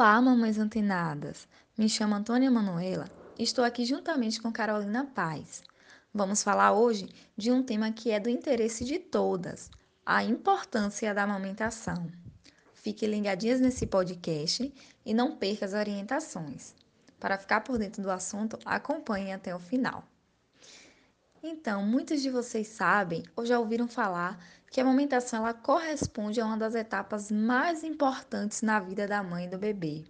Olá, mamães antenadas! Me chamo Antônia Manuela e estou aqui juntamente com Carolina Paz. Vamos falar hoje de um tema que é do interesse de todas: a importância da amamentação. Fiquem ligadinhas nesse podcast e não perca as orientações. Para ficar por dentro do assunto, acompanhe até o final. Então, muitos de vocês sabem ou já ouviram falar que a amamentação ela corresponde a uma das etapas mais importantes na vida da mãe e do bebê.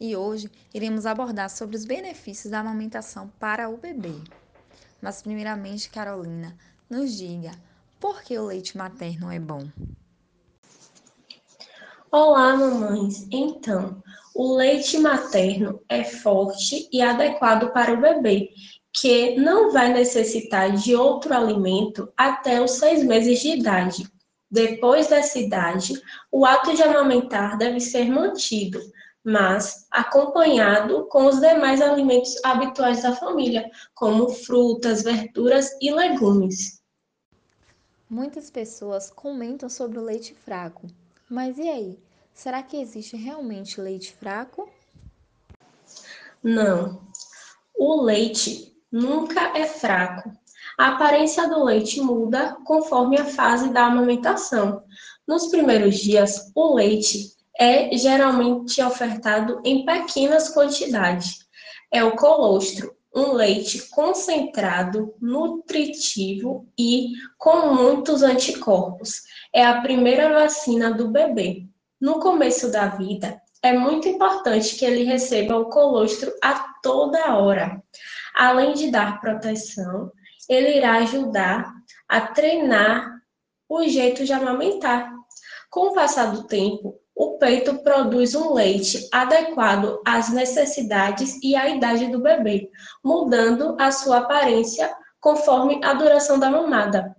E hoje iremos abordar sobre os benefícios da amamentação para o bebê. Mas primeiramente, Carolina, nos diga, por que o leite materno é bom? Olá, mamães. Então, o leite materno é forte e adequado para o bebê que não vai necessitar de outro alimento até os seis meses de idade. Depois dessa idade, o ato de amamentar deve ser mantido, mas acompanhado com os demais alimentos habituais da família, como frutas, verduras e legumes. Muitas pessoas comentam sobre o leite fraco, mas e aí? Será que existe realmente leite fraco? Não. O leite nunca é fraco. A aparência do leite muda conforme a fase da amamentação. Nos primeiros dias, o leite é geralmente ofertado em pequenas quantidades. É o colostro, um leite concentrado, nutritivo e com muitos anticorpos. É a primeira vacina do bebê. No começo da vida, é muito importante que ele receba o colostro a toda hora. Além de dar proteção, ele irá ajudar a treinar o jeito de amamentar. Com o passar do tempo, o peito produz um leite adequado às necessidades e à idade do bebê, mudando a sua aparência conforme a duração da mamada.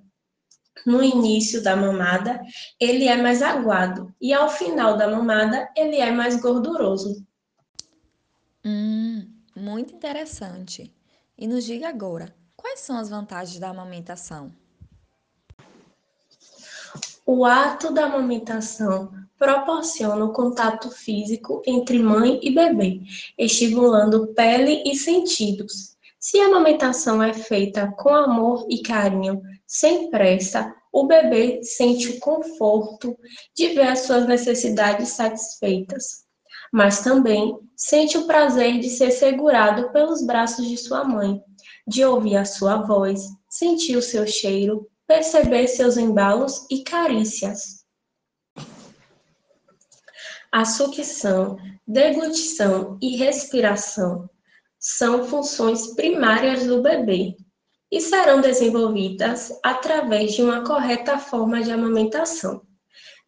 No início da mamada, ele é mais aguado e ao final da mamada, ele é mais gorduroso. Hum, muito interessante. E nos diga agora, quais são as vantagens da amamentação? O ato da amamentação proporciona o contato físico entre mãe e bebê, estimulando pele e sentidos. Se a amamentação é feita com amor e carinho, sem pressa, o bebê sente o conforto de ver as suas necessidades satisfeitas mas também sente o prazer de ser segurado pelos braços de sua mãe, de ouvir a sua voz, sentir o seu cheiro, perceber seus embalos e carícias. A sucção, deglutição e respiração são funções primárias do bebê e serão desenvolvidas através de uma correta forma de amamentação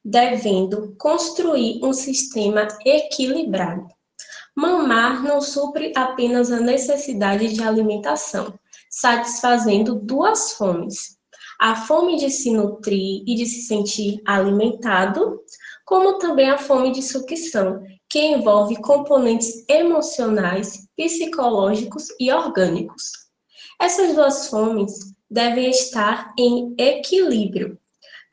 devendo construir um sistema equilibrado. Mamar não supre apenas a necessidade de alimentação, satisfazendo duas fomes: a fome de se nutrir e de se sentir alimentado, como também a fome de sucção, que envolve componentes emocionais, psicológicos e orgânicos. Essas duas fomes devem estar em equilíbrio,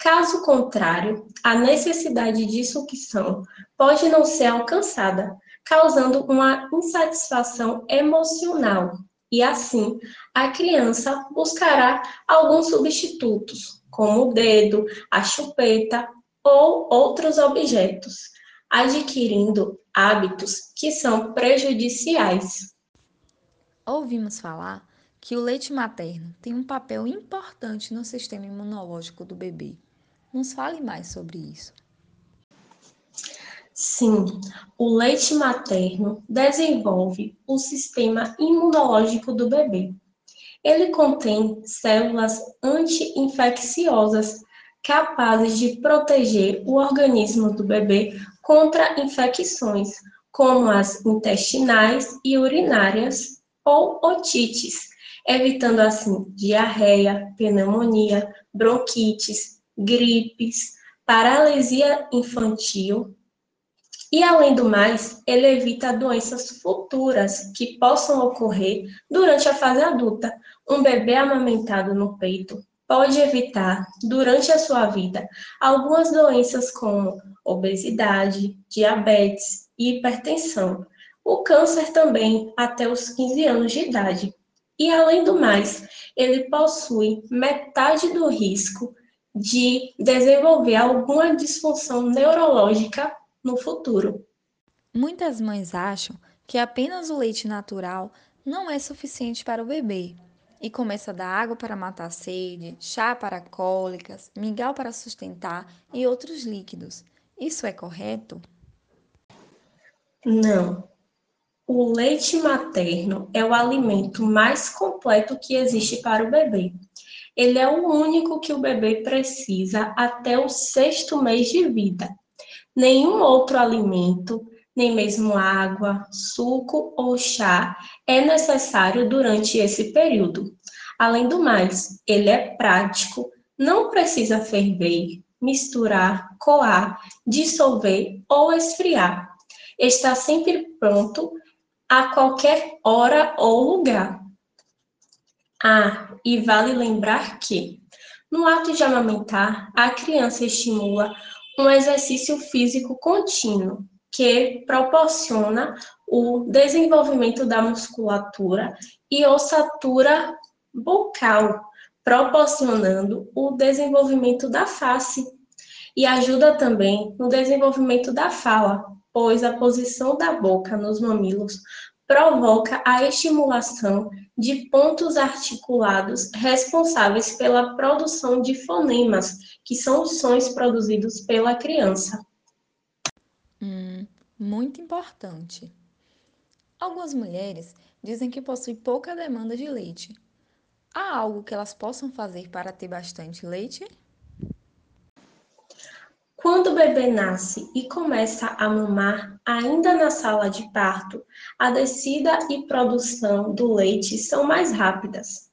Caso contrário, a necessidade de sucção pode não ser alcançada, causando uma insatisfação emocional, e assim a criança buscará alguns substitutos, como o dedo, a chupeta ou outros objetos, adquirindo hábitos que são prejudiciais. Ouvimos falar que o leite materno tem um papel importante no sistema imunológico do bebê. Nos fale mais sobre isso. Sim, o leite materno desenvolve o sistema imunológico do bebê. Ele contém células anti-infecciosas capazes de proteger o organismo do bebê contra infecções, como as intestinais e urinárias ou otites, evitando assim diarreia, pneumonia, bronquites, gripes, paralisia infantil. E, além do mais, ele evita doenças futuras que possam ocorrer durante a fase adulta. Um bebê amamentado no peito pode evitar, durante a sua vida, algumas doenças como obesidade, diabetes e hipertensão. O câncer também até os 15 anos de idade. E além do mais, ele possui metade do risco de desenvolver alguma disfunção neurológica no futuro. Muitas mães acham que apenas o leite natural não é suficiente para o bebê e começa a dar água para matar a sede, chá para cólicas, mingau para sustentar e outros líquidos. Isso é correto? Não. O leite materno é o alimento mais completo que existe para o bebê. Ele é o único que o bebê precisa até o sexto mês de vida. Nenhum outro alimento, nem mesmo água, suco ou chá, é necessário durante esse período. Além do mais, ele é prático, não precisa ferver, misturar, coar, dissolver ou esfriar. Está sempre pronto a qualquer hora ou lugar. Ah, e vale lembrar que, no ato de amamentar, a criança estimula um exercício físico contínuo, que proporciona o desenvolvimento da musculatura e ossatura bucal, proporcionando o desenvolvimento da face. E ajuda também no desenvolvimento da fala, pois a posição da boca nos mamilos provoca a estimulação de pontos articulados responsáveis pela produção de fonemas, que são os sons produzidos pela criança. Hum, muito importante. Algumas mulheres dizem que possuem pouca demanda de leite. Há algo que elas possam fazer para ter bastante leite? Quando o bebê nasce e começa a mamar, ainda na sala de parto, a descida e produção do leite são mais rápidas.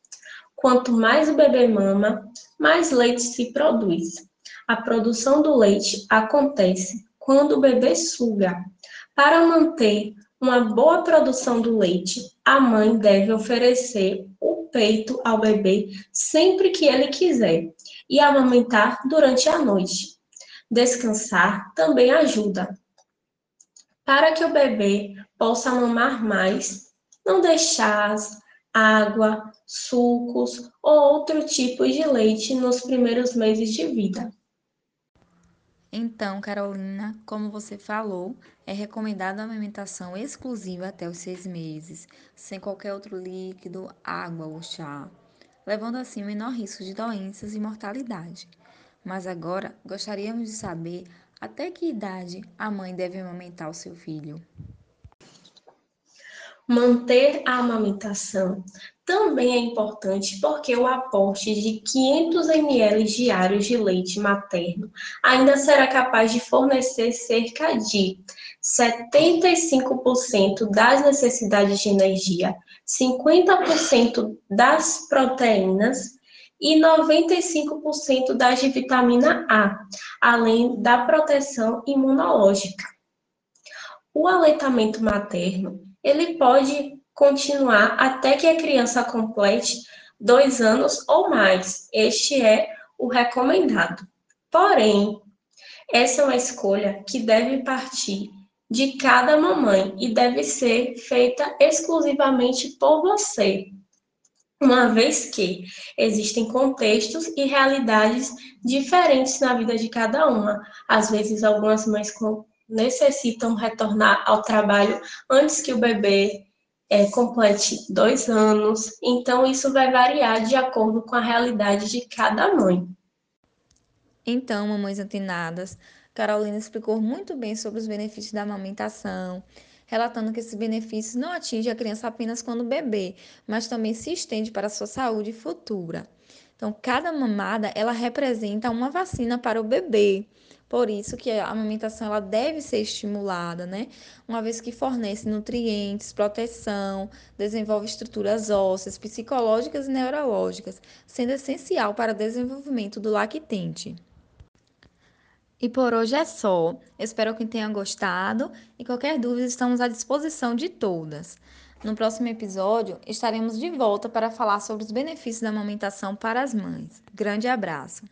Quanto mais o bebê mama, mais leite se produz. A produção do leite acontece quando o bebê suga. Para manter uma boa produção do leite, a mãe deve oferecer o peito ao bebê sempre que ele quiser e amamentar durante a noite. Descansar também ajuda. Para que o bebê possa mamar mais, não deixar água, sucos ou outro tipo de leite nos primeiros meses de vida. Então, Carolina, como você falou, é recomendada a amamentação exclusiva até os seis meses, sem qualquer outro líquido, água ou chá, levando assim menor risco de doenças e mortalidade. Mas agora gostaríamos de saber até que idade a mãe deve amamentar o seu filho. Manter a amamentação também é importante porque o aporte de 500 ml diários de leite materno ainda será capaz de fornecer cerca de 75% das necessidades de energia, 50% das proteínas e 95% das de vitamina A, além da proteção imunológica. O aleitamento materno, ele pode continuar até que a criança complete dois anos ou mais. Este é o recomendado. Porém, essa é uma escolha que deve partir de cada mamãe e deve ser feita exclusivamente por você, uma vez que existem contextos e realidades diferentes na vida de cada uma. Às vezes, algumas mães necessitam retornar ao trabalho antes que o bebê é, complete dois anos, então isso vai variar de acordo com a realidade de cada mãe. Então, mamães antenadas, Carolina explicou muito bem sobre os benefícios da amamentação relatando que esses benefícios não atingem a criança apenas quando bebê, mas também se estende para a sua saúde futura. Então, cada mamada, ela representa uma vacina para o bebê. Por isso que a amamentação ela deve ser estimulada, né? Uma vez que fornece nutrientes, proteção, desenvolve estruturas ósseas, psicológicas e neurológicas, sendo essencial para o desenvolvimento do lactente. E por hoje é só. Espero que tenham gostado e qualquer dúvida estamos à disposição de todas. No próximo episódio estaremos de volta para falar sobre os benefícios da amamentação para as mães. Grande abraço.